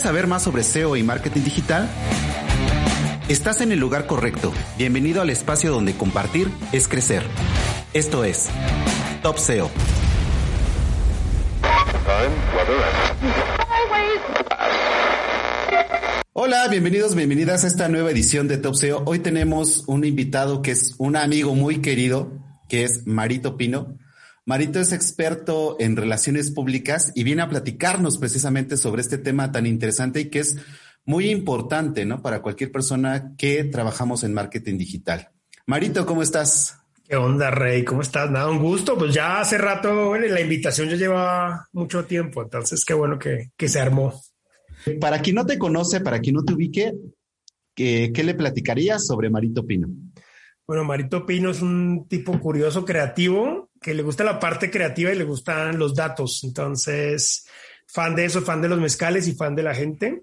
¿Quieres saber más sobre SEO y marketing digital? Estás en el lugar correcto. Bienvenido al espacio donde compartir es crecer. Esto es Top SEO. Hola, bienvenidos, bienvenidas a esta nueva edición de Top SEO. Hoy tenemos un invitado que es un amigo muy querido, que es Marito Pino. Marito es experto en relaciones públicas y viene a platicarnos precisamente sobre este tema tan interesante y que es muy importante, ¿no? Para cualquier persona que trabajamos en marketing digital. Marito, ¿cómo estás? ¿Qué onda, Rey? ¿Cómo estás? Nada, un gusto. Pues ya hace rato, bueno, la invitación ya lleva mucho tiempo, entonces qué bueno que, que se armó. Para quien no te conoce, para quien no te ubique, ¿qué, qué le platicarías sobre Marito Pino? Bueno, Marito Pino es un tipo curioso, creativo, que le gusta la parte creativa y le gustan los datos. Entonces, fan de eso, fan de los mezcales y fan de la gente.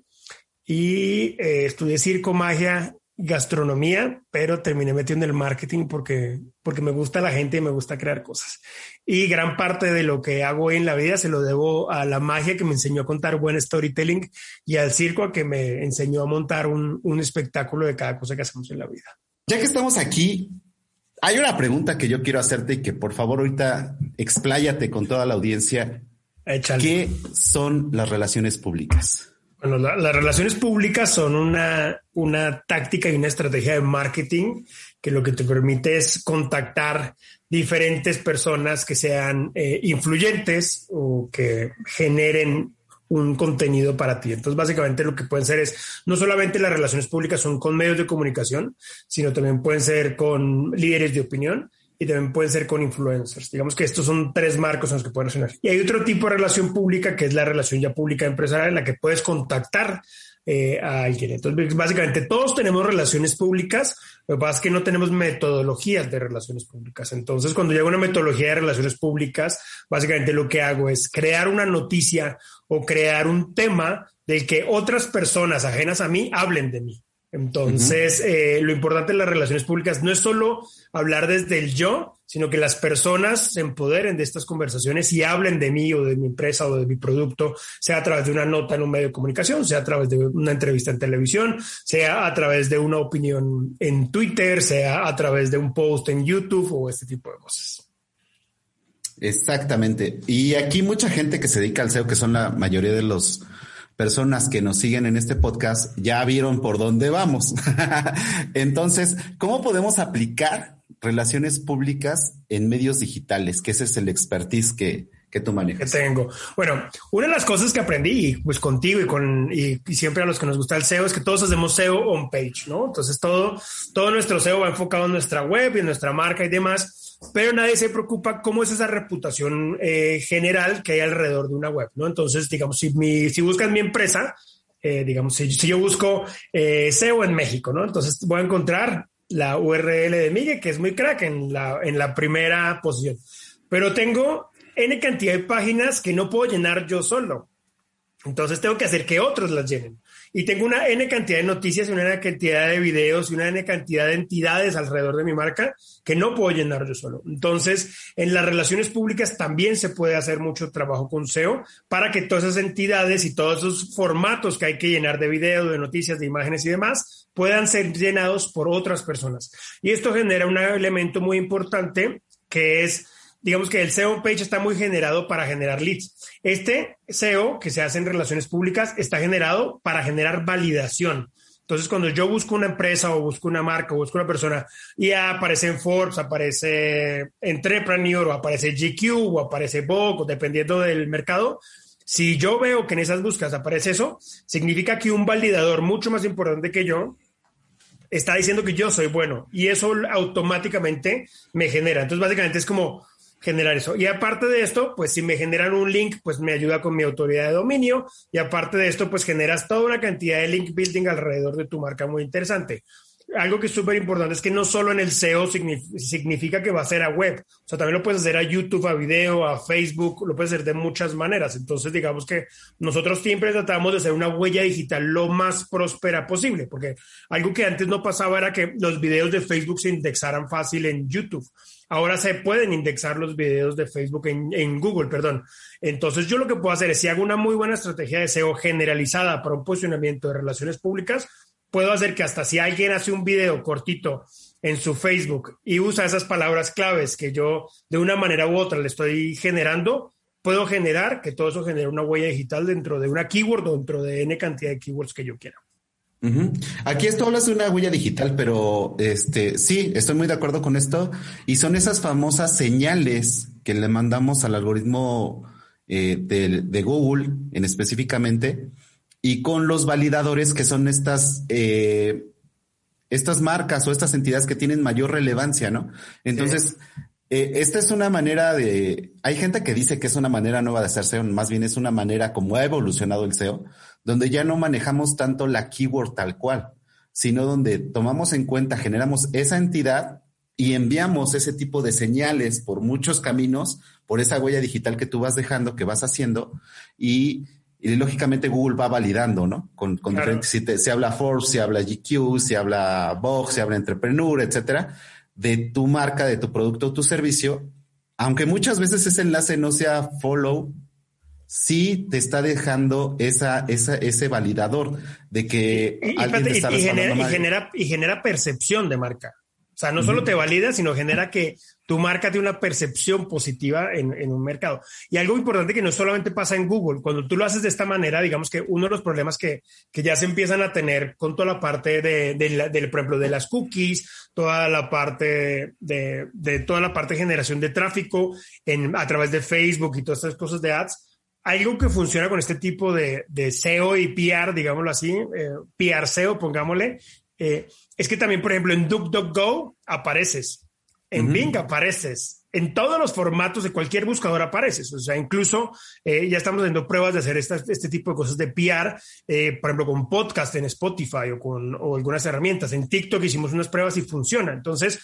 Y eh, estudié circo, magia, gastronomía, pero terminé metiendo en el marketing porque, porque me gusta la gente y me gusta crear cosas. Y gran parte de lo que hago en la vida se lo debo a la magia que me enseñó a contar buen storytelling y al circo que me enseñó a montar un, un espectáculo de cada cosa que hacemos en la vida. Ya que estamos aquí, hay una pregunta que yo quiero hacerte y que por favor ahorita expláyate con toda la audiencia. Échale. ¿Qué son las relaciones públicas? Bueno, la- las relaciones públicas son una, una táctica y una estrategia de marketing que lo que te permite es contactar diferentes personas que sean eh, influyentes o que generen un contenido para ti. Entonces, básicamente lo que pueden ser es, no solamente las relaciones públicas son con medios de comunicación, sino también pueden ser con líderes de opinión y también pueden ser con influencers. Digamos que estos son tres marcos en los que pueden relacionar. Y hay otro tipo de relación pública que es la relación ya pública empresarial en la que puedes contactar eh, a alguien. Entonces, básicamente todos tenemos relaciones públicas, lo que pasa es que no tenemos metodologías de relaciones públicas. Entonces, cuando llega una metodología de relaciones públicas, básicamente lo que hago es crear una noticia o crear un tema del que otras personas ajenas a mí hablen de mí. Entonces, eh, lo importante de las relaciones públicas no es solo hablar desde el yo, sino que las personas se empoderen de estas conversaciones y hablen de mí o de mi empresa o de mi producto, sea a través de una nota en un medio de comunicación, sea a través de una entrevista en televisión, sea a través de una opinión en Twitter, sea a través de un post en YouTube o este tipo de cosas. Exactamente. Y aquí mucha gente que se dedica al SEO, que son la mayoría de las personas que nos siguen en este podcast, ya vieron por dónde vamos. Entonces, ¿cómo podemos aplicar relaciones públicas en medios digitales? Que ese es el expertise que, que tú que manejas. tengo. Bueno, una de las cosas que aprendí, pues contigo y con y, y siempre a los que nos gusta el SEO, es que todos hacemos SEO on page, ¿no? Entonces todo, todo nuestro SEO va enfocado en nuestra web y en nuestra marca y demás, pero nadie se preocupa cómo es esa reputación eh, general que hay alrededor de una web, ¿no? Entonces, digamos, si, mi, si buscas mi empresa, eh, digamos, si, si yo busco eh, SEO en México, ¿no? Entonces voy a encontrar la URL de Miguel, que es muy crack en la, en la primera posición. Pero tengo N cantidad de páginas que no puedo llenar yo solo. Entonces tengo que hacer que otros las llenen. Y tengo una N cantidad de noticias, una N cantidad de videos y una N cantidad de entidades alrededor de mi marca que no puedo llenar yo solo. Entonces, en las relaciones públicas también se puede hacer mucho trabajo con SEO para que todas esas entidades y todos esos formatos que hay que llenar de videos, de noticias, de imágenes y demás puedan ser llenados por otras personas. Y esto genera un elemento muy importante que es digamos que el SEO page está muy generado para generar leads. Este SEO que se hace en relaciones públicas está generado para generar validación. Entonces, cuando yo busco una empresa o busco una marca o busco una persona y aparece en Forbes, aparece Entrepreneur o aparece GQ o aparece Vogue, dependiendo del mercado, si yo veo que en esas búsquedas aparece eso, significa que un validador mucho más importante que yo está diciendo que yo soy bueno y eso automáticamente me genera. Entonces, básicamente es como generar eso. Y aparte de esto, pues si me generan un link, pues me ayuda con mi autoridad de dominio. Y aparte de esto, pues generas toda una cantidad de link building alrededor de tu marca muy interesante. algo que es súper importante es que no solo en el SEO significa que va a ser a web, o sea, también lo puedes hacer a YouTube, a video, a Facebook, lo puedes hacer de muchas maneras. Entonces, digamos que nosotros siempre tratamos de hacer una huella digital lo más próspera posible, porque algo que antes no pasaba era que los videos de Facebook se indexaran fácil en YouTube. Ahora se pueden indexar los videos de Facebook en, Google, perdón. Entonces yo lo que puedo hacer es, si hago una muy buena estrategia de SEO generalizada para un posicionamiento de relaciones públicas, puedo hacer que hasta si alguien hace un video cortito en su Facebook y usa esas palabras claves que yo de una manera u otra le estoy generando, puedo generar que todo eso genere una huella digital dentro de una keyword o dentro de N cantidad de keywords que yo quiera. Aquí esto hablas de una huella digital, pero este sí, estoy muy de acuerdo con esto. Y son esas famosas señales que le mandamos al algoritmo eh, de, de, Google en específicamente, y con los validadores que son estas, eh, estas marcas o estas entidades que tienen mayor relevancia, ¿no? Entonces, eh, esta es una manera de, hay gente que dice que es una manera nueva de hacer SEO, más bien es una manera como ha evolucionado el SEO, donde ya no manejamos tanto la keyword tal cual, sino donde tomamos en cuenta, generamos esa entidad y enviamos ese tipo de señales por muchos caminos, por esa huella digital que tú vas dejando, que vas haciendo, y y lógicamente Google va validando, ¿no? Con, con diferentes, si se habla Forbes, si habla GQ, si habla Vox, si habla Entrepreneur, etcétera, de tu marca, de tu producto o tu servicio, aunque muchas veces ese enlace no sea follow, sí te está dejando esa, esa, ese validador de que y, alguien está genera, y, genera, y genera percepción de marca. O sea, no solo te valida, sino genera que tu marca tiene una percepción positiva en, un mercado. Y algo importante que no solamente pasa en Google, cuando tú lo haces de esta manera, digamos que uno de los problemas que, ya se empiezan a tener con toda la parte de, de, por ejemplo, de las cookies, toda la parte de, de toda la parte de generación de tráfico en, a través de Facebook y todas estas cosas de ads, algo que funciona con este tipo de, de SEO y PR, digámoslo así, eh, PR SEO, pongámosle, eh, es que también, por ejemplo, en DuckDuckGo apareces, en Bing apareces, en todos los formatos de cualquier buscador apareces. O sea, incluso eh, ya estamos haciendo pruebas de hacer este tipo de cosas de PR, eh, por ejemplo, con podcast en Spotify o con o algunas herramientas. En TikTok hicimos unas pruebas y funciona. Entonces,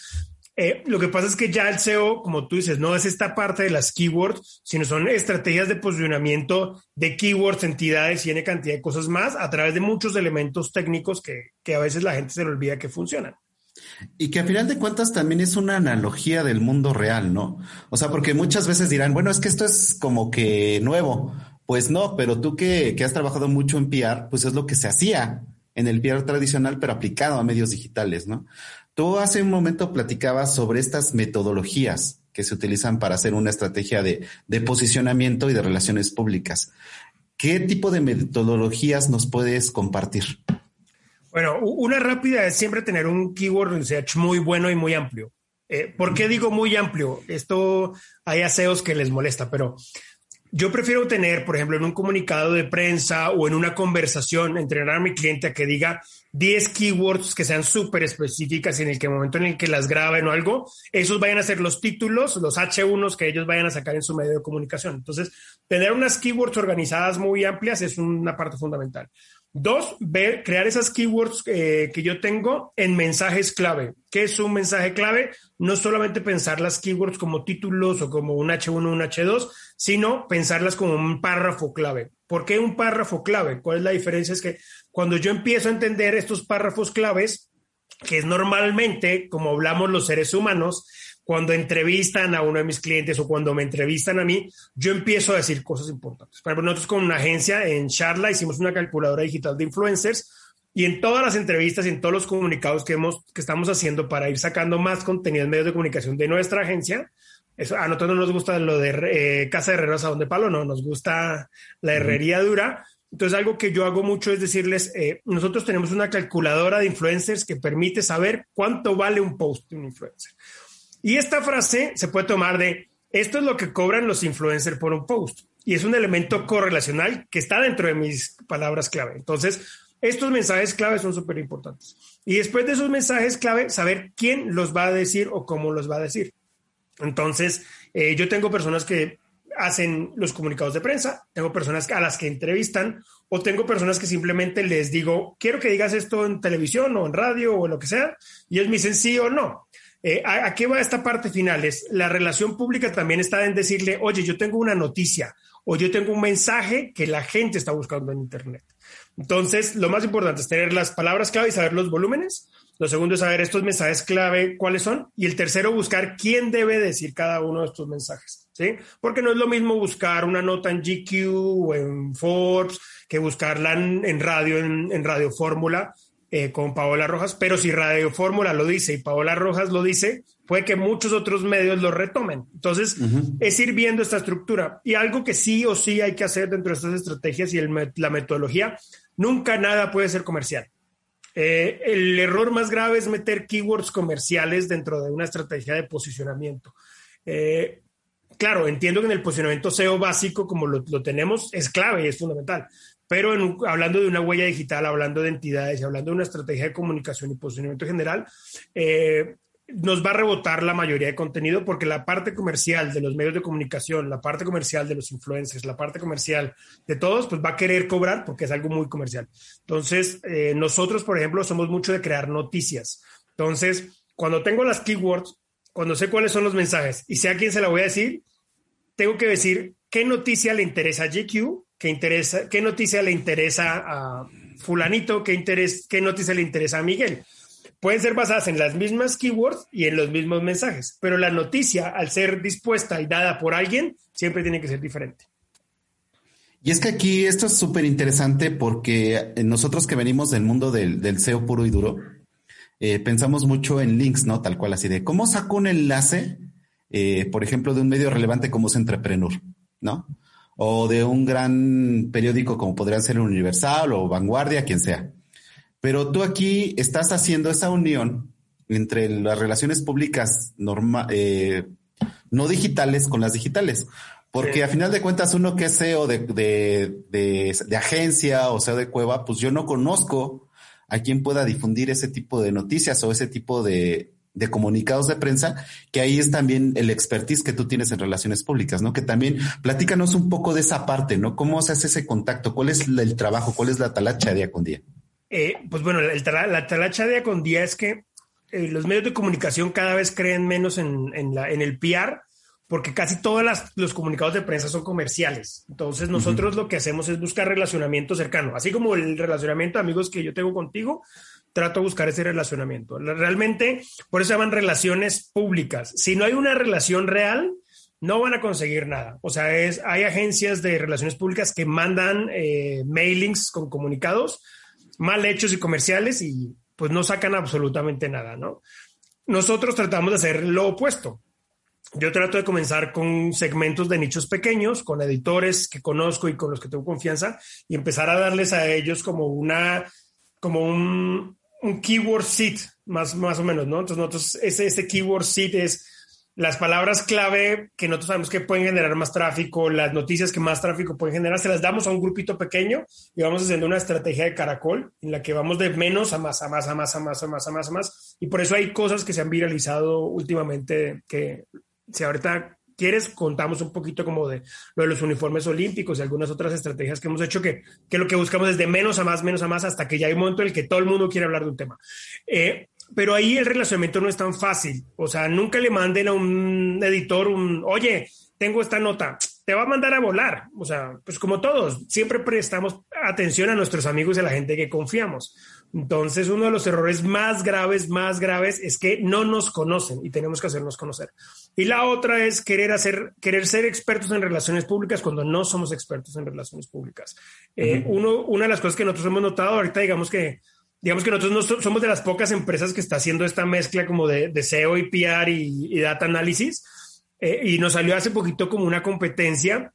eh, lo que pasa es que ya el SEO, como tú dices, no es esta parte de las keywords, sino son estrategias de posicionamiento de keywords, entidades y N cantidad de cosas más a través de muchos elementos técnicos que, que a veces la gente se le olvida que funcionan. Y que a final de cuentas también es una analogía del mundo real, ¿no? O sea, porque muchas veces dirán, bueno, es que esto es como que nuevo. Pues no, pero tú que, que has trabajado mucho en PR, pues es lo que se hacía en el PR tradicional, pero aplicado a medios digitales, ¿no? Tú hace un momento platicabas sobre estas metodologías que se utilizan para hacer una estrategia de, posicionamiento y de relaciones públicas. ¿Qué tipo de metodologías nos puedes compartir? Bueno, una rápida es siempre tener un keyword research muy bueno y muy amplio. Eh, ¿Por qué digo muy amplio? Esto hay aseos que les molesta, pero yo prefiero tener, por ejemplo, en un comunicado de prensa o en una conversación, entrenar a mi cliente a que diga 10 keywords que sean súper específicas y en el que momento en el que las graben o algo, esos vayan a ser los títulos, los H1s que ellos vayan a sacar en su medio de comunicación. Entonces, tener unas keywords organizadas muy amplias es una parte fundamental. Dos, ver, crear esas keywords eh, que yo tengo en mensajes clave. ¿Qué es un mensaje clave? No solamente pensar las keywords como títulos o como un H1, un H2, sino pensarlas como un párrafo clave. ¿Por qué un párrafo clave? ¿Cuál es la diferencia? Es que cuando yo empiezo a entender estos párrafos claves, que es normalmente como hablamos los seres humanos, cuando entrevistan a uno de mis clientes o cuando me entrevistan a mí, yo empiezo a decir cosas importantes. Por ejemplo, nosotros con una agencia en Charla hicimos una calculadora digital de influencers y en todas las entrevistas y en todos los comunicados que, hemos, que estamos haciendo para ir sacando más contenido en medios de comunicación de nuestra agencia, eso, a nosotros no nos gusta lo de eh, Casa de Herreros a donde palo, no, nos gusta la herrería dura. Entonces, algo que yo hago mucho es decirles, eh, nosotros tenemos una calculadora de influencers que permite saber cuánto vale un post de un influencer. Y esta frase se puede tomar de, esto es lo que cobran los influencers por un post. Y es un elemento correlacional que está dentro de mis palabras clave. Entonces, estos mensajes clave son súper importantes. Y después de esos mensajes clave, saber quién los va a decir o cómo los va a decir. Entonces, eh, yo tengo personas que hacen los comunicados de prensa, tengo personas a las que entrevistan o tengo personas que simplemente les digo, quiero que digas esto en televisión o en radio o lo que sea, y ellos me dicen sí o no. Eh, ¿a, qué va esta parte final? Es la relación pública también está en decirle, oye, yo tengo una noticia o yo tengo un mensaje que la gente está buscando en Internet. Entonces, lo más importante es tener las palabras clave y saber los volúmenes. Lo segundo es saber estos mensajes clave cuáles son. Y el tercero, buscar quién debe decir cada uno de estos mensajes. ¿sí? Porque no es lo mismo buscar una nota en GQ o en Forbes que buscarla en, radio, en Radio Fórmula eh, con Paola Rojas, pero si Radio Fórmula lo dice y Paola Rojas lo dice, puede que muchos otros medios lo retomen. Entonces, es ir viendo esta estructura. Y algo que sí o sí hay que hacer dentro de estas estrategias y la metodología, nunca nada puede ser comercial. Eh, el error más grave es meter keywords comerciales dentro de una estrategia de posicionamiento. Eh, claro, entiendo que en el posicionamiento SEO básico, como lo, lo tenemos, es clave y es fundamental. Pero hablando de una huella digital, hablando de entidades hablando de una estrategia de comunicación y posicionamiento general, eh, nos va a rebotar la mayoría de contenido porque la parte comercial de los medios de comunicación, la parte comercial de los influencers, la parte comercial de todos, pues va a querer cobrar porque es algo muy comercial. Entonces, eh, nosotros, por ejemplo, somos mucho de crear noticias. Entonces, cuando tengo las keywords, cuando sé cuáles son los mensajes y sé a quién se la voy a decir, tengo que decir qué noticia le interesa a GQ qué, interesa, qué noticia le interesa a fulanito, qué, interés, qué noticia le interesa a Miguel. Pueden ser basadas en las mismas keywords y en los mismos mensajes, pero la noticia, al ser dispuesta y dada por alguien, siempre tiene que ser diferente. Y es que aquí esto es súper interesante porque nosotros que venimos del mundo del, SEO puro y duro, eh, pensamos mucho en links, ¿no? Tal cual así de cómo saco un enlace, eh, por ejemplo, de un medio relevante como es Entrepreneur, ¿no? O de un gran periódico como podrían ser Universal o Vanguardia, quien sea. Pero tú aquí estás haciendo esa unión entre las relaciones públicas eh, no digitales con las digitales. Porque a final de cuentas, uno que es CEO de, de, agencia o CEO de cueva, pues yo no conozco a quien pueda difundir ese tipo de noticias o ese tipo de, de comunicados de prensa, que ahí es también el expertise que tú tienes en relaciones públicas, ¿no? Que también platícanos un poco de esa parte, ¿no? ¿Cómo se hace ese contacto? ¿Cuál es el trabajo? ¿Cuál es la talacha día con día? Eh, pues bueno, la talacha día con día es que eh, los medios de comunicación cada vez creen menos en, la, en el PR, porque casi todos los comunicados de prensa son comerciales. Entonces nosotros lo que hacemos es buscar relacionamiento cercano, así como el relacionamiento de amigos que yo tengo contigo, trato de buscar ese relacionamiento. Realmente, por eso se llaman relaciones públicas. Si no hay una relación real, no van a conseguir nada. O sea, es, hay agencias de relaciones públicas que mandan eh, mailings con comunicados mal hechos y comerciales y pues no sacan absolutamente nada, ¿no? Nosotros tratamos de hacer lo opuesto. Yo trato de comenzar con segmentos de nichos pequeños, con editores que conozco y con los que tengo confianza y empezar a darles a ellos como una, como un, un keyword seed, más, más o menos, ¿no? Entonces nosotros, ese, ese keyword seed es las palabras clave que nosotros sabemos que pueden generar más tráfico, las noticias que más tráfico pueden generar, se las damos a un grupito pequeño y vamos haciendo una estrategia de caracol en la que vamos de menos a más, a más, a más, a más, a más, a más, a más. Y por eso hay cosas que se han viralizado últimamente que si ahorita quieres, contamos un poquito como de lo de los uniformes olímpicos y algunas otras estrategias que hemos hecho que, que lo que buscamos es de menos a más, menos a más, hasta que ya hay un momento en el que todo el mundo quiere hablar de un tema. Eh, pero ahí el relacionamiento no es tan fácil. O sea, nunca le manden a un editor un, oye, tengo esta nota, te va a mandar a volar. O sea, pues como todos, siempre prestamos atención a nuestros amigos y a la gente que confiamos. Entonces, uno de los errores más graves, más graves, es que no nos conocen y tenemos que hacernos conocer. Y la otra es querer hacer, querer ser expertos en relaciones públicas cuando no somos expertos en relaciones públicas. Eh, uno, una de las cosas que nosotros hemos notado ahorita, digamos que, digamos que nosotros no somos de las pocas empresas que está haciendo esta mezcla como de, de SEO y PR y, data análisis. Eh, y nos salió hace poquito como una competencia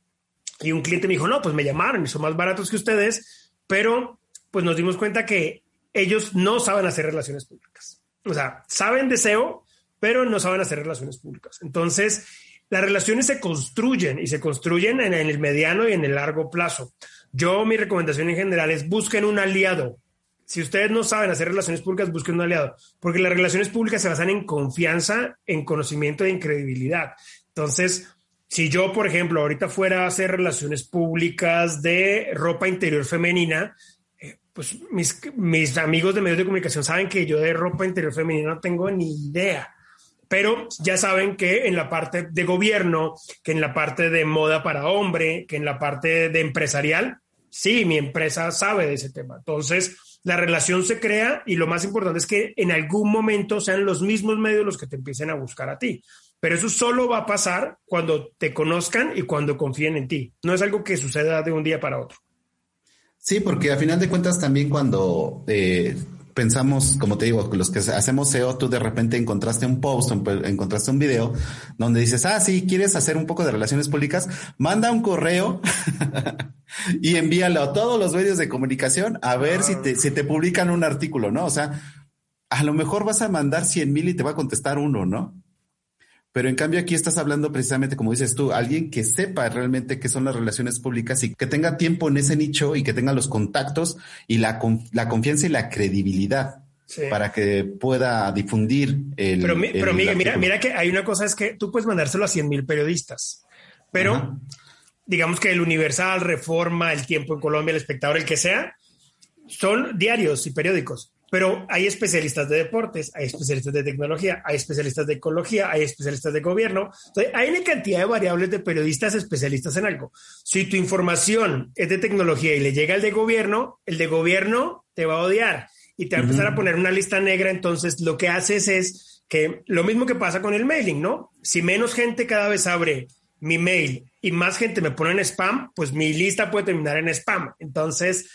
y un cliente me dijo, no, pues me llamaron y son más baratos que ustedes, pero pues nos dimos cuenta que ellos no saben hacer relaciones públicas. O sea, saben deseo, pero no saben hacer relaciones públicas. Entonces, las relaciones se construyen y se construyen en el mediano y en el largo plazo. Yo, mi recomendación en general es busquen un aliado. Si ustedes no saben hacer relaciones públicas, busquen un aliado, porque las relaciones públicas se basan en confianza, en conocimiento y en credibilidad. Entonces, si yo, por ejemplo, ahorita fuera a hacer relaciones públicas de ropa interior femenina, eh, pues mis, mis amigos de medios de comunicación saben que yo de ropa interior femenina no tengo ni idea pero ya saben que en la parte de gobierno, que en la parte de moda para hombre, que en la parte de empresarial, sí, mi empresa sabe de ese tema. Entonces, la relación se crea y lo más importante es que en algún momento sean los mismos medios los que te empiecen a buscar a ti. Pero eso solo va a pasar cuando te conozcan y cuando confíen en ti. No es algo que suceda de un día para otro. Sí, porque a final de cuentas también cuando eh, pensamos, como te digo, los que hacemos SEO, tú de repente encontraste un post, encontraste un video donde dices, ah, sí, quieres hacer un poco de relaciones públicas, manda un correo y envíalo a todos los medios de comunicación a ver si, te, si te publican un artículo, ¿no? O sea, a lo mejor vas a mandar 100 mil y te va a contestar uno, ¿no? Pero en cambio aquí estás hablando precisamente, como dices tú, alguien que sepa realmente qué son las relaciones públicas y que tenga tiempo en ese nicho y que tenga los contactos y la, la confianza y la credibilidad. para que pueda difundir el. Pero, pero mira, mira que hay una cosa: es que tú puedes mandárselo a 100 mil periodistas, pero digamos que el Universal, Reforma, El Tiempo en Colombia, El Espectador, el que sea, son diarios y periódicos. Pero hay especialistas de deportes, hay especialistas de tecnología, hay especialistas de ecología, hay especialistas de gobierno. Entonces, hay una cantidad de variables de periodistas especialistas en algo. Si tu información es de tecnología y le llega al de gobierno, el de gobierno te va a odiar y te va a empezar a poner una lista negra. Entonces, lo que haces es que lo mismo que pasa con el mailing, ¿no? Si menos gente cada vez abre mi mail y más gente me pone en spam, pues mi lista puede terminar en spam. Entonces,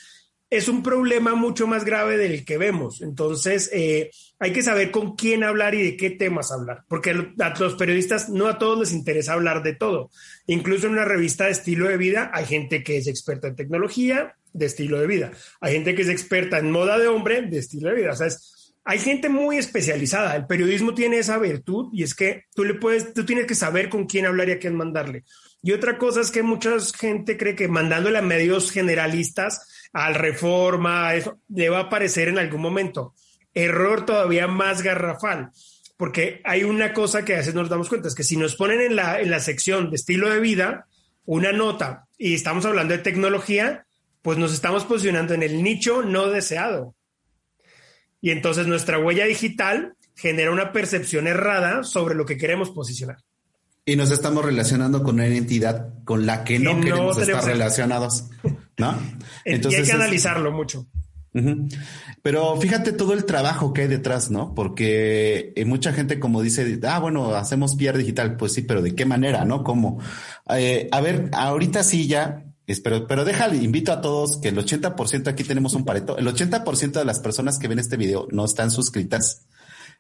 es un problema mucho más grave del que vemos. Entonces, eh, hay que saber con quién hablar y de qué temas hablar, porque a los periodistas no a todos les interesa hablar de todo. Incluso en una revista de estilo de vida hay gente que es experta en tecnología de estilo de vida, hay gente que es experta en moda de hombre de estilo de vida. O hay gente muy especializada. El periodismo tiene esa virtud y es que tú le puedes, tú tienes que saber con quién hablar y a quién mandarle. Y otra cosa es que mucha gente cree que mandándole a medios generalistas al reforma, eso le va a aparecer en algún momento. Error todavía más garrafal, porque hay una cosa que a veces nos damos cuenta, es que si nos ponen en la, en la sección de estilo de vida una nota y estamos hablando de tecnología, pues nos estamos posicionando en el nicho no deseado. Y entonces nuestra huella digital genera una percepción errada sobre lo que queremos posicionar. Y nos estamos relacionando con una entidad con la que no, queremos estar relacionados, ¿no? Entonces, y hay que analizarlo mucho. Pero fíjate todo el trabajo que hay detrás, ¿no? Porque eh, mucha gente como dice, ah, bueno, hacemos PR digital, pues sí, pero ¿de qué manera, no? ¿Cómo? Eh, a ver, ahorita sí ya, espero, pero déjale, invito a todos que el 80% aquí tenemos un pareto, el 80% de las personas que ven este video no están suscritas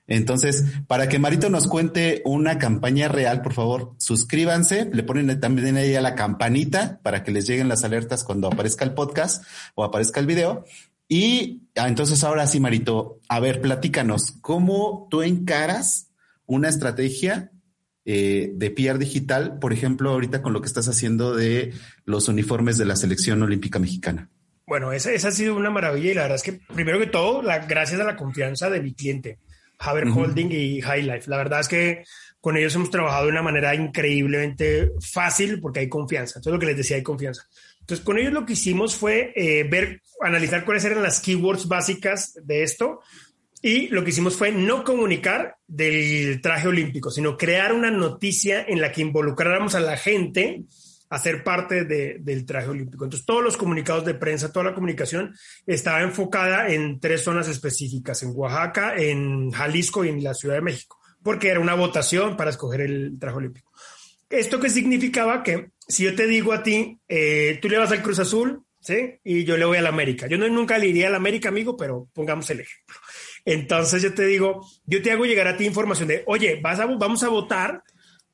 entonces, para que Marito nos cuente una campaña real, por favor, suscríbanse, le ponen también ahí a la campanita para que les lleguen las alertas cuando aparezca el podcast o aparezca el video. Y ah, entonces ahora sí, Marito, a ver, platícanos, ¿cómo tú encaras una estrategia eh, de PR digital, por ejemplo, ahorita con lo que estás haciendo de los uniformes de la selección olímpica mexicana? Bueno, esa, esa ha sido una maravilla y la verdad es que primero que todo, la, gracias a la confianza de mi cliente. Haber Holding y High Life. La verdad es que con ellos hemos trabajado de una manera increíblemente fácil porque hay confianza. Entonces, lo que les decía, hay confianza. Entonces, con ellos lo que hicimos fue eh, ver, analizar cuáles eran las keywords básicas de esto. Y lo que hicimos fue no comunicar del traje olímpico, sino crear una noticia en la que involucráramos a la gente hacer parte del traje olímpico. Entonces, todos los comunicados de prensa, toda la comunicación estaba enfocada en tres zonas específicas, en Oaxaca, en Jalisco y en la Ciudad de México, porque era una votación para escoger el traje olímpico. ¿Esto qué significaba? Que si yo te digo a ti, eh, tú le vas al Cruz Azul, ¿sí? Y yo le voy al América. Yo no, nunca le iría al América, amigo, pero pongamos el ejemplo. Entonces yo te digo, yo te hago llegar a ti información de, oye, vas a, vamos a votar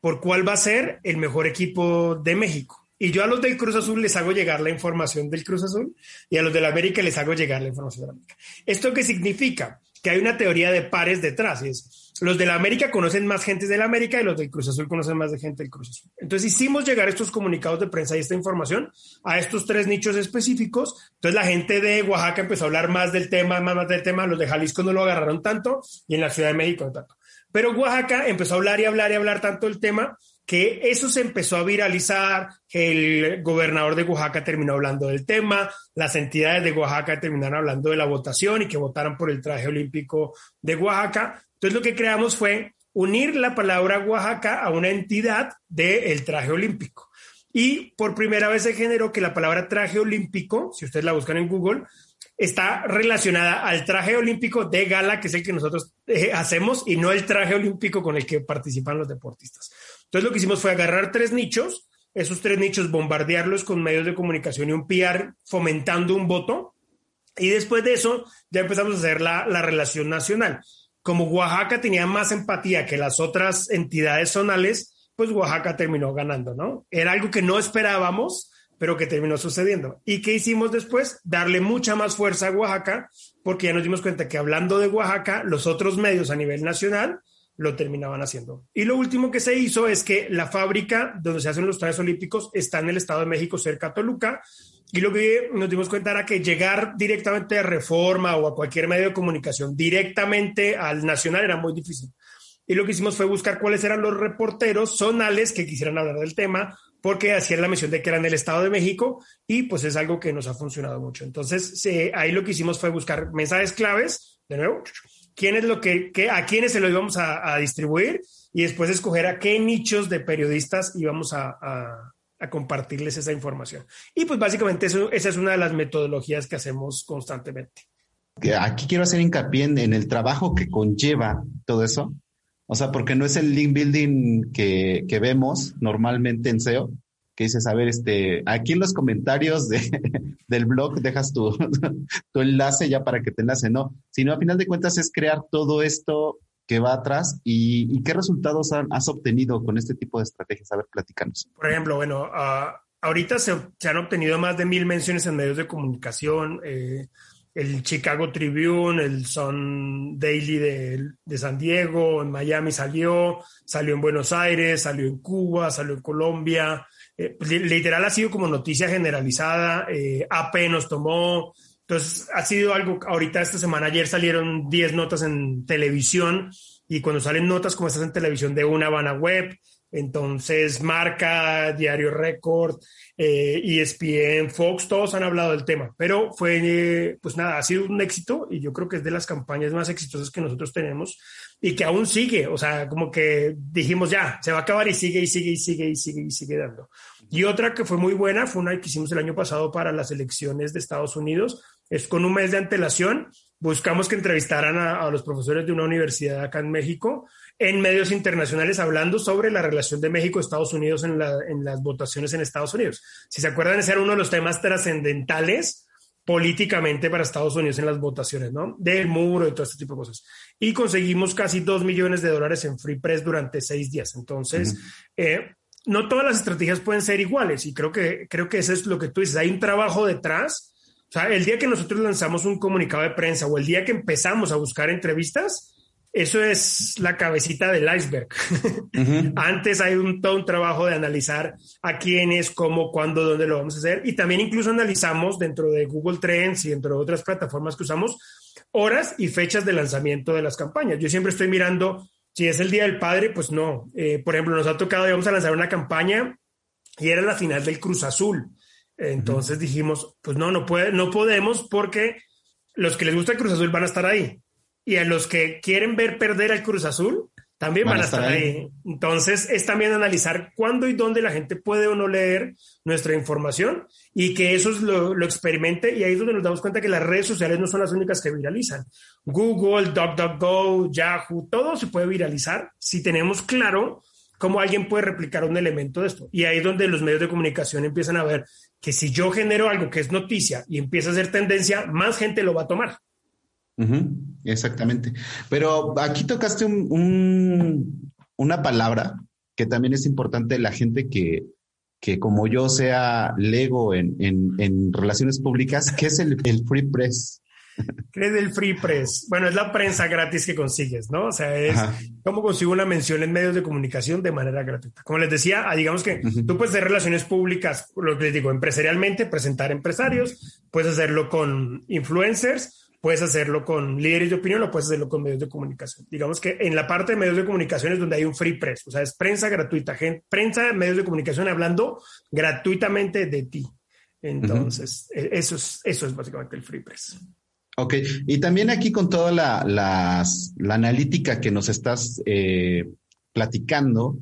por cuál va a ser el mejor equipo de México. Y yo a los del Cruz Azul les hago llegar la información del Cruz Azul y a los del América les hago llegar la información de América. ¿Esto qué significa? Que hay una teoría de pares detrás. es, los de la América conocen más gente de la América y los del Cruz Azul conocen más de gente del Cruz Azul. Entonces hicimos llegar estos comunicados de prensa y esta información a estos tres nichos específicos. Entonces la gente de Oaxaca empezó a hablar más del tema, más, más del tema. Los de Jalisco no lo agarraron tanto y en la Ciudad de México no tanto. Pero Oaxaca empezó a hablar y hablar y hablar tanto el tema que eso se empezó a viralizar, el gobernador de Oaxaca terminó hablando del tema, las entidades de Oaxaca terminaron hablando de la votación y que votaran por el traje olímpico de Oaxaca. Entonces lo que creamos fue unir la palabra Oaxaca a una entidad del traje olímpico. Y por primera vez se generó que la palabra traje olímpico, si ustedes la buscan en Google, está relacionada al traje olímpico de gala, que es el que nosotros eh, hacemos, y no el traje olímpico con el que participan los deportistas. Entonces lo que hicimos fue agarrar tres nichos, esos tres nichos bombardearlos con medios de comunicación y un PR fomentando un voto. Y después de eso ya empezamos a hacer la, la relación nacional. Como Oaxaca tenía más empatía que las otras entidades zonales, pues Oaxaca terminó ganando, ¿no? Era algo que no esperábamos, pero que terminó sucediendo. ¿Y qué hicimos después? Darle mucha más fuerza a Oaxaca, porque ya nos dimos cuenta que hablando de Oaxaca, los otros medios a nivel nacional lo terminaban haciendo. Y lo último que se hizo es que la fábrica donde se hacen los trajes olímpicos está en el Estado de México, cerca a Toluca. Y lo que nos dimos cuenta era que llegar directamente a Reforma o a cualquier medio de comunicación, directamente al nacional, era muy difícil. Y lo que hicimos fue buscar cuáles eran los reporteros zonales que quisieran hablar del tema, porque hacían la mención de que eran del Estado de México y pues es algo que nos ha funcionado mucho. Entonces, ahí lo que hicimos fue buscar mensajes claves, de nuevo, quién es lo que, a quiénes se lo íbamos a, distribuir y después escoger a qué nichos de periodistas íbamos a, compartirles esa información. Y pues básicamente esa es una de las metodologías que hacemos constantemente. Aquí quiero hacer hincapié en el trabajo que conlleva todo eso. O sea, porque no es el link building que, que vemos normalmente en SEO, que dices, a ver, este, aquí en los comentarios de, del blog dejas tu, tu enlace ya para que te enlace, no, sino a final de cuentas es crear todo esto que va atrás y, qué resultados has obtenido con este tipo de estrategias. A ver, platícanos. Por ejemplo, bueno, uh, ahorita se, se, han obtenido más de mil menciones en medios de comunicación. Eh, el Chicago Tribune, el Sun Daily de, de, San Diego, en Miami salió, salió en Buenos Aires, salió en Cuba, salió en Colombia, eh, literal ha sido como noticia generalizada, eh, AP nos tomó, entonces ha sido algo, ahorita esta semana, ayer salieron 10 notas en televisión y cuando salen notas como estas en televisión de una van a web, entonces Marca, Diario Record, eh, ESPN, Fox, todos han hablado del tema, pero fue, pues nada, ha sido un éxito y yo creo que es de las campañas más exitosas que nosotros tenemos y que aún sigue, o sea, como que dijimos ya, se va a acabar y sigue y sigue y sigue y sigue y sigue dando. Y otra que fue muy buena fue una que hicimos el año pasado para las elecciones de Estados Unidos, es con un mes de antelación, buscamos que entrevistaran a, los profesores de una universidad acá en México en medios internacionales hablando sobre la relación de México-Estados Unidos en, en las votaciones en Estados Unidos. Si se acuerdan, ese era uno de los temas trascendentales políticamente para Estados Unidos en las votaciones, ¿no? Del muro y todo este tipo de cosas. Y conseguimos casi dos millones de dólares en Free Press durante seis días. Entonces, eh, no todas las estrategias pueden ser iguales y creo que, creo que eso es lo que tú dices. Hay un trabajo detrás. O sea, el día que nosotros lanzamos un comunicado de prensa o el día que empezamos a buscar entrevistas, eso es la cabecita del iceberg. Antes hay un, todo un trabajo de analizar a quiénes, cómo, cuándo, dónde lo vamos a hacer. Y también incluso analizamos dentro de Google Trends y dentro de otras plataformas que usamos horas y fechas de lanzamiento de las campañas. Yo siempre estoy mirando, si es el Día del Padre, pues no. Eh, por ejemplo, nos ha tocado, íbamos a lanzar una campaña y era la final del Cruz Azul. Entonces dijimos, pues no, no, puede, no podemos porque los que les gusta el Cruz Azul van a estar ahí y a los que quieren ver perder al Cruz Azul también van, a estar ahí. Entonces es también analizar cuándo y dónde la gente puede o no leer nuestra información y que eso lo, lo experimente y ahí es donde nos damos cuenta que las redes sociales no son las únicas que viralizan. Google, DuckDuckGo, Yahoo, todo se puede viralizar si tenemos claro cómo alguien puede replicar un elemento de esto. Y ahí es donde los medios de comunicación empiezan a ver que si yo genero algo que es noticia y empieza a ser tendencia, más gente lo va a tomar exactamente. Pero aquí tocaste un, una palabra que también es importante la gente que, que como yo sea lego en, en, relaciones públicas, que es el, free press. ¿Qué es el free press? Bueno, es la prensa gratis que consigues, ¿no? O sea, es cómo consigo una mención en medios de comunicación de manera gratuita. Como les decía, ah, digamos que tú puedes hacer relaciones públicas, lo que les digo, empresarialmente, presentar empresarios, puedes hacerlo con influencers, puedes hacerlo con líderes de opinión o puedes hacerlo con medios de comunicación. Digamos que en la parte de medios de comunicación es donde hay un free press, o sea, es prensa gratuita, gente, prensa, medios de comunicación hablando gratuitamente de ti. Entonces, e, eso, es, eso es básicamente el free press. Ok, y también aquí con toda la, la, analítica que nos estás eh, platicando,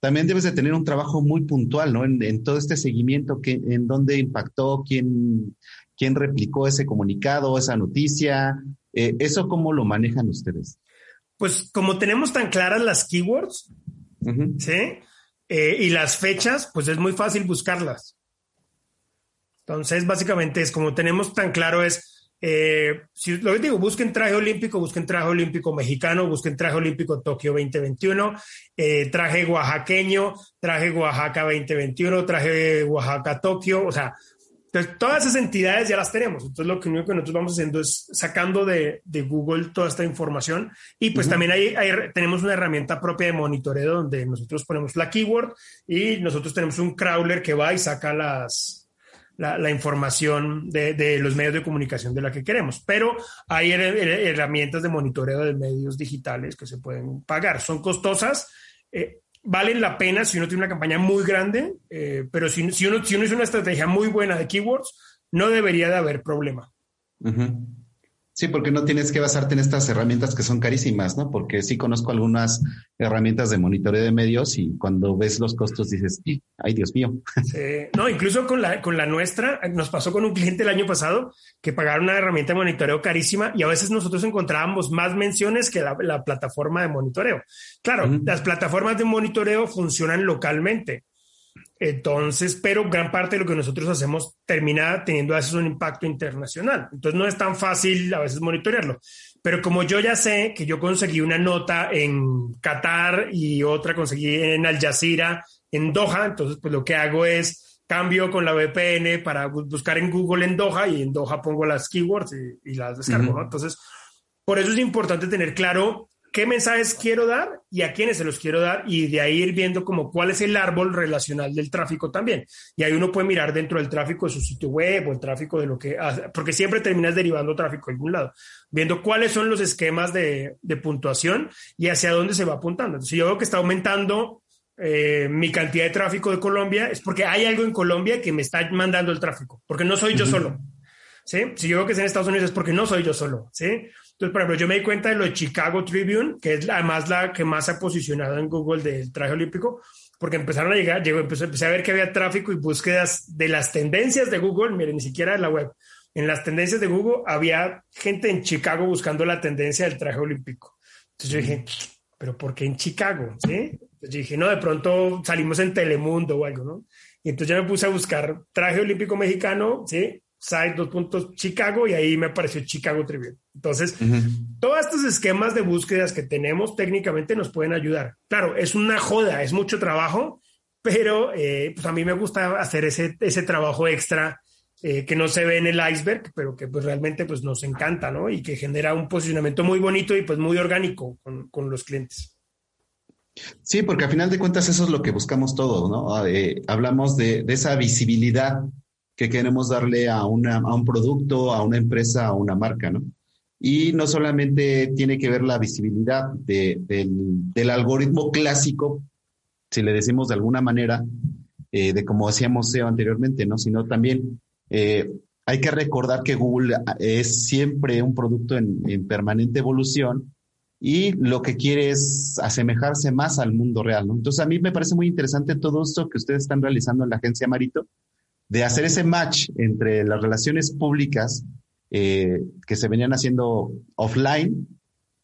también debes de tener un trabajo muy puntual, ¿no? En, todo este seguimiento, que, en dónde impactó, quién, quién replicó ese comunicado, esa noticia. Eh, ¿Eso cómo lo manejan ustedes? Pues como tenemos tan claras las keywords, ¿sí? Eh, y las fechas, pues es muy fácil buscarlas. Entonces, básicamente es como tenemos tan claro es eh, si lo que digo, busquen traje olímpico, busquen traje olímpico mexicano, busquen traje olímpico Tokio 2021, eh, traje oaxaqueño, traje Oaxaca 2021, traje Oaxaca Tokio, o sea, entonces, todas esas entidades ya las tenemos. Entonces, lo que único que nosotros vamos haciendo es sacando de, de Google toda esta información. Y pues también hay, tenemos una herramienta propia de monitoreo donde nosotros ponemos la keyword y nosotros tenemos un crawler que va y saca las, la, información de, los medios de comunicación de la que queremos. Pero hay herramientas de monitoreo de medios digitales que se pueden pagar. Son costosas. Eh, valen la pena si uno tiene una campaña muy grande, eh, pero si, si, uno, si uno una estrategia muy buena de keywords, no debería de haber problema. Sí, porque no tienes que basarte en estas herramientas que son carísimas, ¿no? Porque sí conozco algunas herramientas de monitoreo de medios y cuando ves los costos dices, ay, Dios mío. Sí. No, incluso con la, con la nuestra, nos pasó con un cliente el año pasado que pagaron una herramienta de monitoreo carísima y a veces nosotros encontrábamos más menciones que la, plataforma de monitoreo. Claro, las plataformas de monitoreo funcionan localmente. Entonces, pero gran parte de lo que nosotros hacemos termina teniendo a veces un impacto internacional. Entonces, no es tan fácil a veces monitorearlo. Pero como yo ya sé que yo conseguí una nota en Qatar y otra conseguí en Al Jazeera, en Doha, entonces, pues lo que hago es cambio con la VPN para buscar en Google en Doha y en Doha pongo las keywords y, las descargo. Entonces, por eso es importante tener claro qué mensajes quiero dar y a quiénes se los quiero dar y de ahí ir viendo como cuál es el árbol relacional del tráfico también. Y ahí uno puede mirar dentro del tráfico de su sitio web o el tráfico de lo que hace, porque siempre terminas derivando tráfico a algún lado, viendo cuáles son los esquemas de, puntuación y hacia dónde se va apuntando. si yo veo que está aumentando eh, mi cantidad de tráfico de Colombia, es porque hay algo en Colombia que me está mandando el tráfico, porque no soy yo solo. ¿sí? Si yo veo que es en Estados Unidos es porque no soy yo solo. ¿sí? Entonces, por ejemplo, yo me di cuenta de lo de Chicago Tribune, que es además la que más se ha posicionado en Google del traje olímpico, porque empezaron a llegar, llegó, empecé, empecé, a ver que había tráfico y búsquedas de las tendencias de Google, miren, ni siquiera de la web. En las tendencias de Google había gente en Chicago buscando la tendencia del traje olímpico. Entonces yo dije, pero ¿por qué en Chicago? ¿Sí? Entonces yo dije, no, de pronto salimos en Telemundo o algo, ¿no? Y entonces yo me puse a buscar traje olímpico mexicano, ¿sí? Site, dos puntos, Chicago, y ahí me apareció Chicago Tribune. Entonces, todos estos esquemas de búsquedas que tenemos técnicamente nos pueden ayudar. Claro, es una joda, es mucho trabajo, pero eh, pues a mí me gusta hacer ese, ese trabajo extra eh, que no se ve en el iceberg, pero que pues realmente pues nos encanta, ¿no? Y que genera un posicionamiento muy bonito y pues muy orgánico con, con los clientes. Sí, porque al final de cuentas eso es lo que buscamos todos, ¿no? Eh, hablamos de, de, esa visibilidad que queremos darle a, una, a un producto, a una empresa, a una marca, ¿no? Y no solamente tiene que ver la visibilidad del, del, algoritmo clásico, si le decimos de alguna manera, eh, de como decíamos anteriormente, ¿no? Sino también eh, hay que recordar que Google es siempre un producto en, en, permanente evolución y lo que quiere es asemejarse más al mundo real, ¿no? Entonces a mí me parece muy interesante todo esto que ustedes están realizando en la agencia Marito, de hacer ese match entre las relaciones públicas eh, que se venían haciendo offline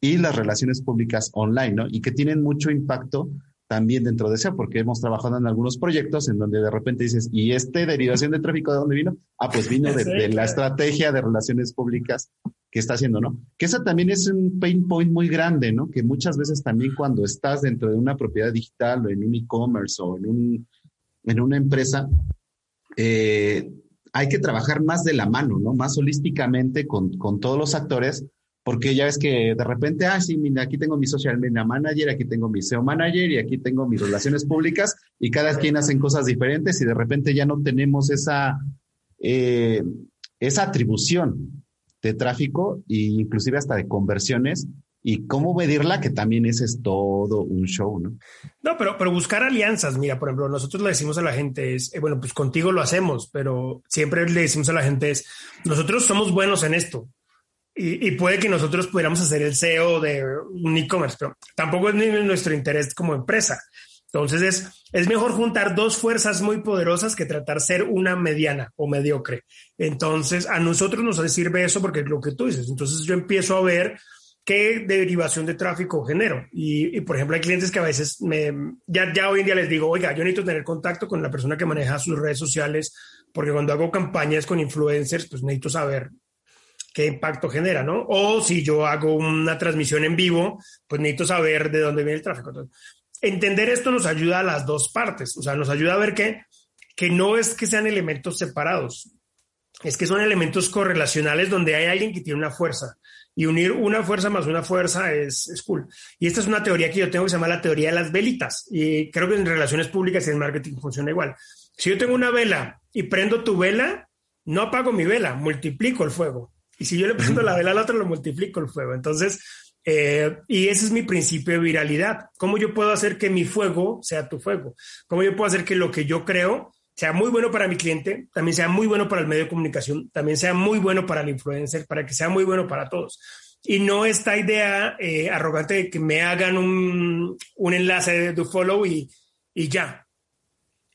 y las relaciones públicas online, ¿no? Y que tienen mucho impacto también dentro de eso, porque hemos trabajado en algunos proyectos en donde de repente dices, ¿y este derivación de tráfico de dónde vino? Ah, pues vino de, la estrategia de relaciones públicas que está haciendo, ¿no? Que eso también es un pain point muy grande, ¿no? Que muchas veces también cuando estás dentro de una propiedad digital o en un e-commerce o en, un, en una empresa, eh, hay que trabajar más de la mano, ¿no? Más holísticamente con, todos los actores, porque ya ves que de repente, ah, sí, mira, aquí tengo mi social media manager, aquí tengo mi SEO manager y aquí tengo mis relaciones públicas y cada quien hacen cosas diferentes y de repente ya no tenemos esa, eh, esa atribución de tráfico e inclusive hasta de conversiones y cómo medirla, que también ese es todo un show, ¿no? No, pero, pero buscar alianzas, mira, por ejemplo, nosotros le decimos a la gente es, eh, bueno, pues contigo lo hacemos, pero siempre le decimos a la gente es, nosotros somos buenos en esto. Y, y puede que nosotros pudiéramos hacer el SEO de un e-commerce, pero tampoco es ni nuestro interés como empresa. Entonces es, es mejor juntar dos fuerzas muy poderosas que tratar ser una mediana o mediocre. Entonces a nosotros nos sirve eso porque es lo que tú dices. Entonces yo empiezo a ver qué derivación de tráfico genero. Y, por ejemplo, hay clientes que a veces me, ya, ya hoy en día les digo, oiga, yo necesito tener contacto con la persona que maneja sus redes sociales, porque cuando hago campañas con influencers, pues necesito saber qué impacto genera, ¿no? O si yo hago una transmisión en vivo, pues necesito saber de dónde viene el tráfico. entender esto nos ayuda a las dos partes, o sea, nos ayuda a ver que, que no es que sean elementos separados, es que son elementos correlacionales donde hay alguien que tiene una fuerza y unir una fuerza más una fuerza es, es, cool. Y esta es una teoría que yo tengo que se llama la teoría de las velitas. Y creo que en relaciones públicas y en marketing funciona igual. Si yo tengo una vela y prendo tu vela, no apago mi vela, multiplico el fuego. Y si yo le prendo la vela al otro, lo multiplico el fuego. Entonces, eh, y ese es mi principio de viralidad. ¿Cómo yo puedo hacer que mi fuego sea tu fuego? ¿Cómo yo puedo hacer que lo que yo creo sea muy bueno para mi cliente, también sea muy bueno para el medio de comunicación, también sea muy bueno para el influencer, para que sea muy bueno para todos. Y no esta idea eh, arrogante de que me hagan un, un enlace de follow y, y ya.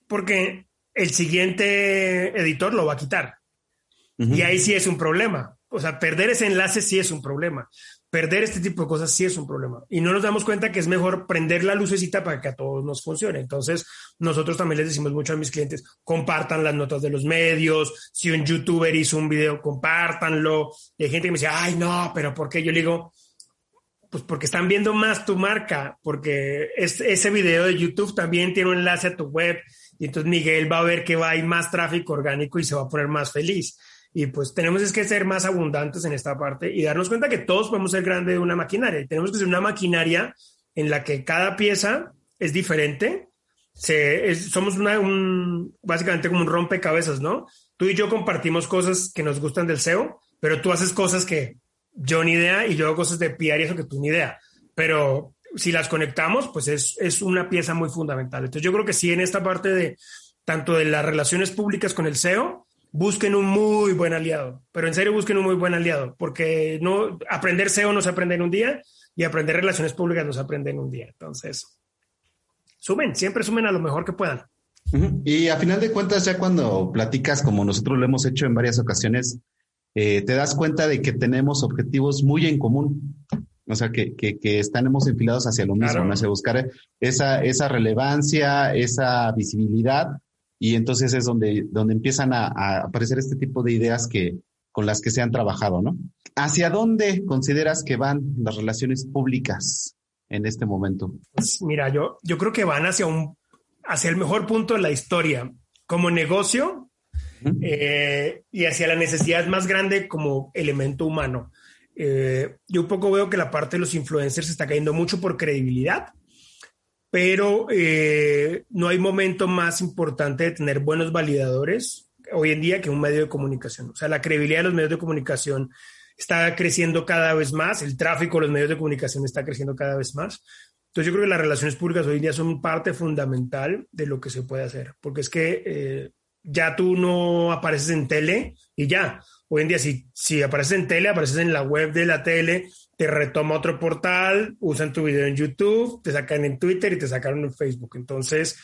Porque el siguiente editor lo va a quitar. Y ahí sí es un problema. O sea, perder ese enlace sí es un problema perder este tipo de cosas sí es un problema. Y no nos damos cuenta que es mejor prender la lucecita para que a todos nos funcione. Entonces, nosotros también les decimos mucho a mis clientes, compartan las notas de los medios. Si un youtuber hizo un video, compártanlo. Y hay gente que me dice, ay, no, pero ¿por qué? Yo le digo, pues porque están viendo más tu marca, porque ese video de YouTube también tiene un enlace a tu web. Y entonces Miguel va a ver que va ir más tráfico orgánico y se va a poner más feliz. Y pues tenemos es que ser más abundantes en esta parte y darnos cuenta que todos podemos ser grandes de una maquinaria. Tenemos que ser una maquinaria en la que cada pieza es diferente. Somos una, un, básicamente como un rompecabezas, ¿no? Tú y yo compartimos cosas que nos gustan del SEO, pero tú haces cosas que yo ni idea y yo hago cosas de PR y eso que tú ni idea. Pero si las conectamos, pues es, es una pieza muy fundamental. Entonces yo creo que sí en esta parte de tanto de las relaciones públicas con el SEO, busquen un muy buen aliado, pero en serio busquen un muy buen aliado, porque no aprender SEO no se aprende en un día y aprender relaciones públicas no se aprende en un día. Entonces, sumen, siempre sumen a lo mejor que puedan. Y a final de cuentas, ya cuando platicas, como nosotros lo hemos hecho en varias ocasiones, eh, te das cuenta de que tenemos objetivos muy en común. O sea, que, que, que estamos enfilados hacia lo mismo, hacia buscar esa, esa relevancia, esa visibilidad y entonces es donde, donde empiezan a, aparecer este tipo de ideas que, con las que se han trabajado, ¿no? ¿Hacia dónde consideras que van las relaciones públicas en este momento? Pues mira, yo, yo creo que van hacia un, hacia el mejor punto de la historia, como negocio eh, y hacia la necesidad más grande como elemento humano. Eh, yo un poco veo que la parte de los influencers está cayendo mucho por credibilidad pero eh, no hay momento más importante de tener buenos validadores hoy en día que un medio de comunicación. O sea, la credibilidad de los medios de comunicación está creciendo cada vez más, el tráfico de los medios de comunicación está creciendo cada vez más. Entonces yo creo que las relaciones públicas hoy en día son parte fundamental de lo que se puede hacer, porque es que eh, ya tú no apareces en tele y ya. Hoy en día, si, si apareces en tele, apareces en la web de la tele, te retoma otro portal, usan tu video en YouTube, te sacan en Twitter y te sacaron en Facebook. Entonces,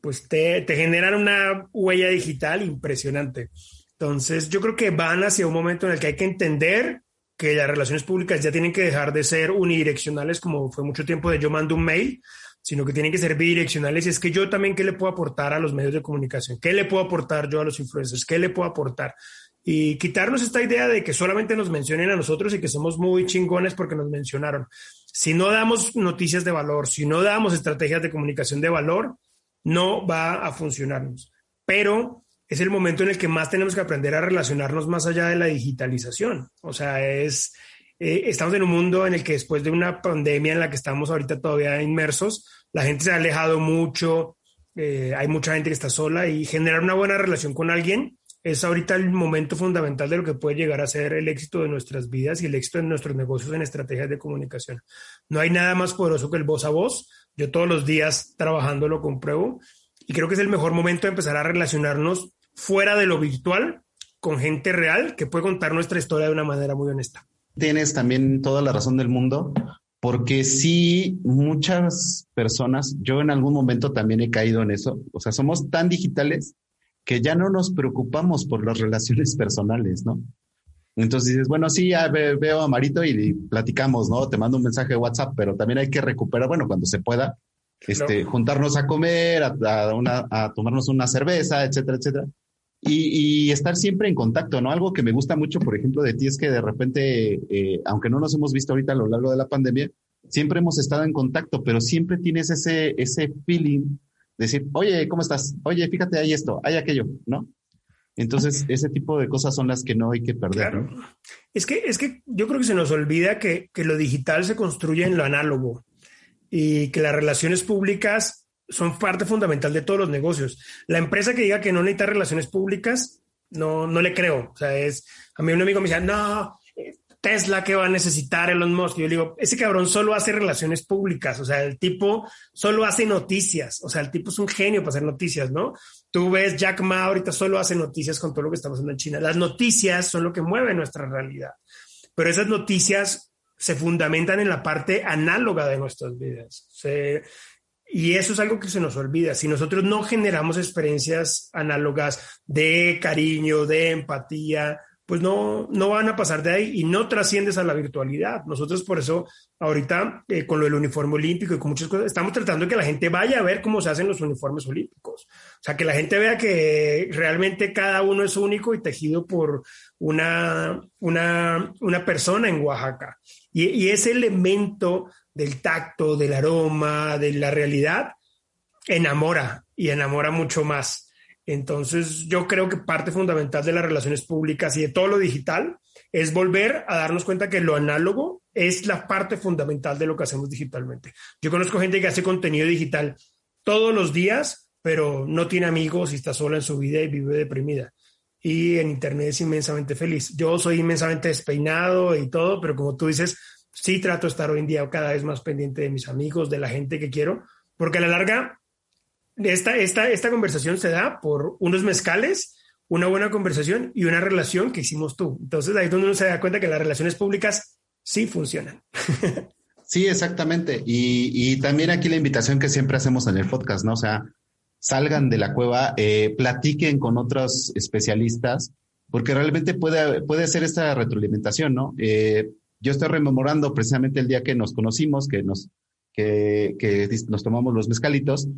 pues te, te generan una huella digital impresionante. Entonces, yo creo que van hacia un momento en el que hay que entender que las relaciones públicas ya tienen que dejar de ser unidireccionales, como fue mucho tiempo de yo mando un mail, sino que tienen que ser bidireccionales. Y es que yo también, ¿qué le puedo aportar a los medios de comunicación? ¿Qué le puedo aportar yo a los influencers? ¿Qué le puedo aportar? Y quitarnos esta idea de que solamente nos mencionen a nosotros y que somos muy chingones porque nos mencionaron. Si no damos noticias de valor, si no damos estrategias de comunicación de valor, no va a funcionarnos. Pero es el momento en el que más tenemos que aprender a relacionarnos más allá de la digitalización. O sea, es, eh, estamos en un mundo en el que después de una pandemia en la que estamos ahorita todavía inmersos, la gente se ha alejado mucho, eh, hay mucha gente que está sola y generar una buena relación con alguien es ahorita el momento fundamental de lo que puede llegar a ser el éxito de nuestras vidas y el éxito de nuestros negocios en estrategias de comunicación. No hay nada más poderoso que el voz a voz. Yo todos los días trabajando lo compruebo y creo que es el mejor momento de empezar a relacionarnos fuera de lo virtual con gente real que puede contar nuestra historia de una manera muy honesta. Tienes también toda la razón del mundo, porque sí, muchas personas, yo en algún momento también he caído en eso, o sea, somos tan digitales que ya no nos preocupamos por las relaciones personales, ¿no? Entonces dices, bueno, sí, ya veo a Marito y platicamos, ¿no? Te mando un mensaje de WhatsApp, pero también hay que recuperar, bueno, cuando se pueda, este, juntarnos a comer, a, una, a tomarnos una cerveza, etcétera, etcétera. Y, y, estar siempre en contacto, ¿no? Algo que me gusta mucho, por ejemplo, de ti es que de repente, eh, aunque no nos hemos visto ahorita a lo largo de la pandemia, siempre hemos estado en contacto, pero siempre tienes ese, ese feeling decir, oye, ¿cómo estás? Oye, fíjate, hay esto, hay aquello, ¿no? Entonces, ese tipo de cosas son las que no hay que perder. ¿no? Es, que, es que yo creo que se nos olvida que, que lo digital se construye en lo análogo y que las relaciones públicas son parte fundamental de todos los negocios. La empresa que diga que no necesita relaciones públicas, no, no le creo. O sea, es, a mí un amigo me decía, no, Tesla que va a necesitar Elon Musk. yo le digo, ese cabrón solo hace relaciones públicas, o sea, el tipo solo hace noticias, o sea, el tipo es un genio para hacer noticias, ¿no? Tú ves Jack Ma ahorita solo hace noticias con todo lo que estamos haciendo en China. Las noticias son lo que mueve nuestra realidad, pero esas noticias se fundamentan en la parte análoga de nuestras vidas. y eso es algo que se nos olvida. Si nosotros no generamos experiencias análogas de cariño, de empatía, pues no, no van a pasar de ahí y no trasciendes a la virtualidad. Nosotros por eso ahorita eh, con lo del uniforme olímpico y con muchas cosas, estamos tratando de que la gente vaya a ver cómo se hacen los uniformes olímpicos. O sea, que la gente vea que realmente cada uno es único y tejido por una, una, una persona en Oaxaca. Y, y ese elemento del tacto, del aroma, de la realidad, enamora y enamora mucho más. Entonces, yo creo que parte fundamental de las relaciones públicas y de todo lo digital es volver a darnos cuenta que lo análogo es la parte fundamental de lo que hacemos digitalmente. Yo conozco gente que hace contenido digital todos los días, pero no tiene amigos y está sola en su vida y vive deprimida. Y en Internet es inmensamente feliz. Yo soy inmensamente despeinado y todo, pero como tú dices, sí trato de estar hoy en día cada vez más pendiente de mis amigos, de la gente que quiero, porque a la larga esta, esta, esta conversación se da por unos mezcales, una buena conversación y una relación que hicimos tú. Entonces ahí es donde uno se da cuenta que las relaciones públicas sí funcionan. Sí, exactamente. Y, también aquí la invitación que siempre hacemos en el podcast, ¿no? O sea, salgan de la cueva, eh, platiquen con otros especialistas, porque realmente puede, puede ser esta retroalimentación, ¿no? Eh, yo estoy rememorando precisamente el día que nos conocimos, que nos, que, que nos tomamos los mezcalitos,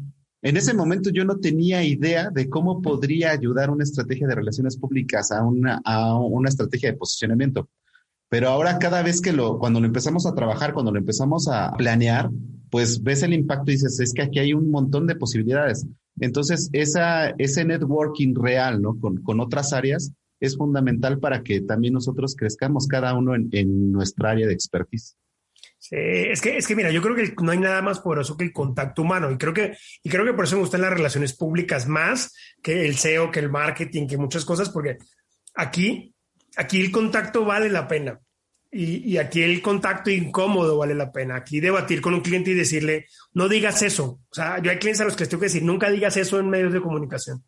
en ese momento yo no tenía idea de cómo podría ayudar una estrategia de relaciones públicas a una, a una estrategia de posicionamiento. Pero ahora cada vez que lo, cuando lo empezamos a trabajar, cuando lo empezamos a planear, pues ves el impacto y dices, es que aquí hay un montón de posibilidades. Entonces, esa, ese networking real, ¿no? Con, con otras áreas es fundamental para que también nosotros crezcamos cada uno en, en nuestra área de expertise. Sí, es que, es que mira, yo creo que no hay nada más poderoso que el contacto humano y creo que, y creo que por eso me gustan las relaciones públicas más que el SEO, que el marketing, que muchas cosas, porque aquí, aquí el contacto vale la pena y, y aquí el contacto incómodo vale la pena. Aquí debatir con un cliente y decirle, no digas eso. O sea, yo hay clientes a los que tengo que decir, nunca digas eso en medios de comunicación.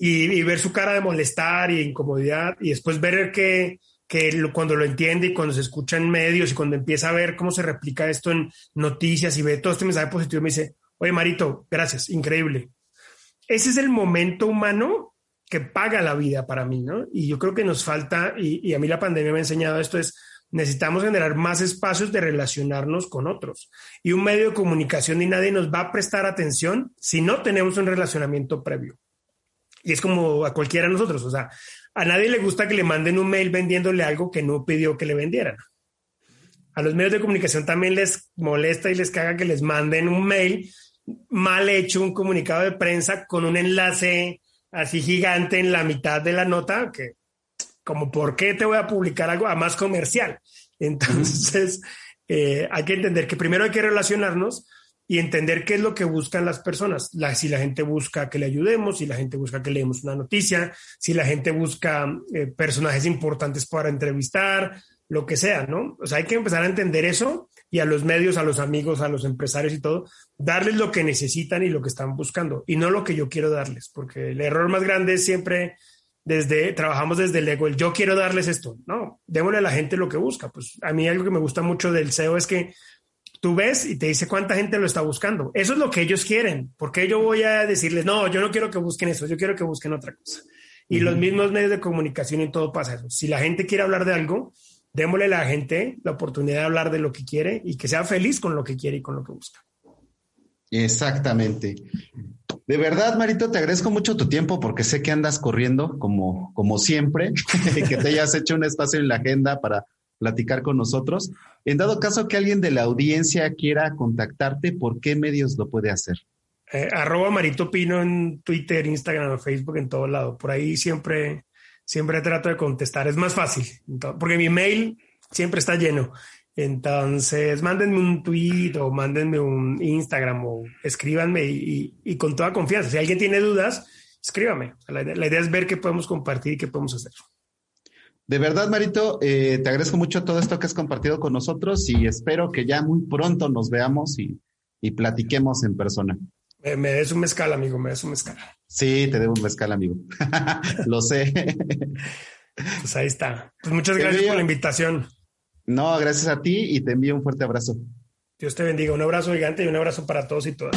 y, y ver su cara de molestar y incomodidad y después ver que que cuando lo entiende y cuando se escucha en medios y cuando empieza a ver cómo se replica esto en noticias y ve todo este mensaje positivo, me dice, oye Marito, gracias, increíble. Ese es el momento humano que paga la vida para mí, ¿no? Y yo creo que nos falta, y, y a mí la pandemia me ha enseñado esto, es necesitamos generar más espacios de relacionarnos con otros. Y un medio de comunicación y nadie nos va a prestar atención si no tenemos un relacionamiento previo. Y es como a cualquiera de nosotros, o sea, a nadie le gusta que le manden un mail vendiéndole algo que no pidió que le vendieran. A los medios de comunicación también les molesta y les caga que les manden un mail mal hecho, un comunicado de prensa con un enlace así gigante en la mitad de la nota, que como, ¿por qué te voy a publicar algo a más comercial? Entonces, eh, hay que entender que primero hay que relacionarnos y entender qué es lo que buscan las personas. si la gente busca que le ayudemos, si la gente busca que leemos una noticia, si la gente busca eh, personajes importantes para entrevistar, lo que sea, ¿no? O sea, hay que empezar a entender eso y a los medios, a los amigos, a los empresarios y todo, darles lo que necesitan y lo que están buscando y no lo que yo quiero darles, porque el error más grande es siempre desde, trabajamos desde el ego, el yo quiero darles esto, no, démosle a la gente lo que busca. Pues a mí algo que me gusta mucho del SEO es que tú ves y te dice cuánta gente lo está buscando. Eso es lo que ellos quieren. porque yo voy a decirles, no, yo no quiero que busquen eso, yo quiero que busquen otra cosa? Y los mismos medios de comunicación y todo pasa eso. Si la gente quiere hablar de algo, démosle a la gente la oportunidad de hablar de lo que quiere y que sea feliz con lo que quiere y con lo que busca. Exactamente. De verdad, Marito, te agradezco mucho tu tiempo porque sé que andas corriendo como, como siempre, que te hayas hecho un espacio en la agenda para platicar con nosotros. En dado caso que alguien de la audiencia quiera contactarte, ¿por qué medios lo puede hacer? Eh, arroba Marito Pino en Twitter, Instagram, Facebook, en todo lado. Por ahí siempre, siempre trato de contestar. Es más fácil, porque mi mail siempre está lleno. Entonces, mándenme un tweet o mándenme un Instagram o escríbanme y, con toda confianza. Si alguien tiene dudas, escríbame. La idea, es ver qué podemos compartir y qué podemos hacer. De verdad, Marito, eh, te agradezco mucho todo esto que has compartido con nosotros y espero que ya muy pronto nos veamos y, platiquemos en persona. me des un mezcal, amigo, me des un mezcal. Sí, te debo un mezcal, amigo. Lo sé. pues ahí está. Pues muchas gracias por la invitación. No, gracias a ti y te envío un fuerte abrazo. Dios te bendiga. Un abrazo gigante y un abrazo para todos y todas.